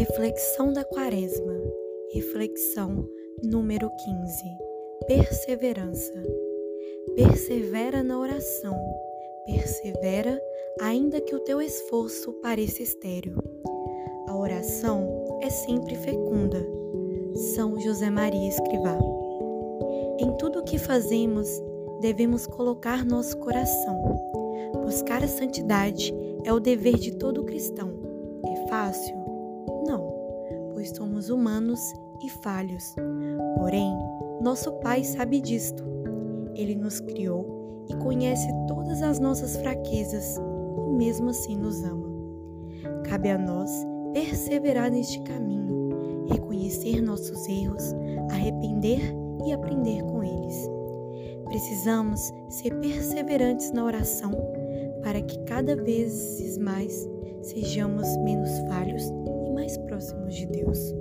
Reflexão da Quaresma. Reflexão número 15. Perseverança. Persevera na oração. Persevera, ainda que o teu esforço pareça estéril. A oração é sempre fecunda. São José Maria Escrivá. Em tudo o que fazemos, devemos colocar nosso coração. Buscar a santidade é o dever de todo cristão. É fácil? Não, pois somos humanos e falhos. Porém, nosso Pai sabe disto. Ele nos criou e conhece todas as nossas fraquezas e mesmo assim nos ama. Cabe a nós perseverar neste caminho, reconhecer nossos erros, arrepender e aprender com eles. Precisamos ser perseverantes na oração para que cada vez mais sejamos menos falhos próximos de Deus.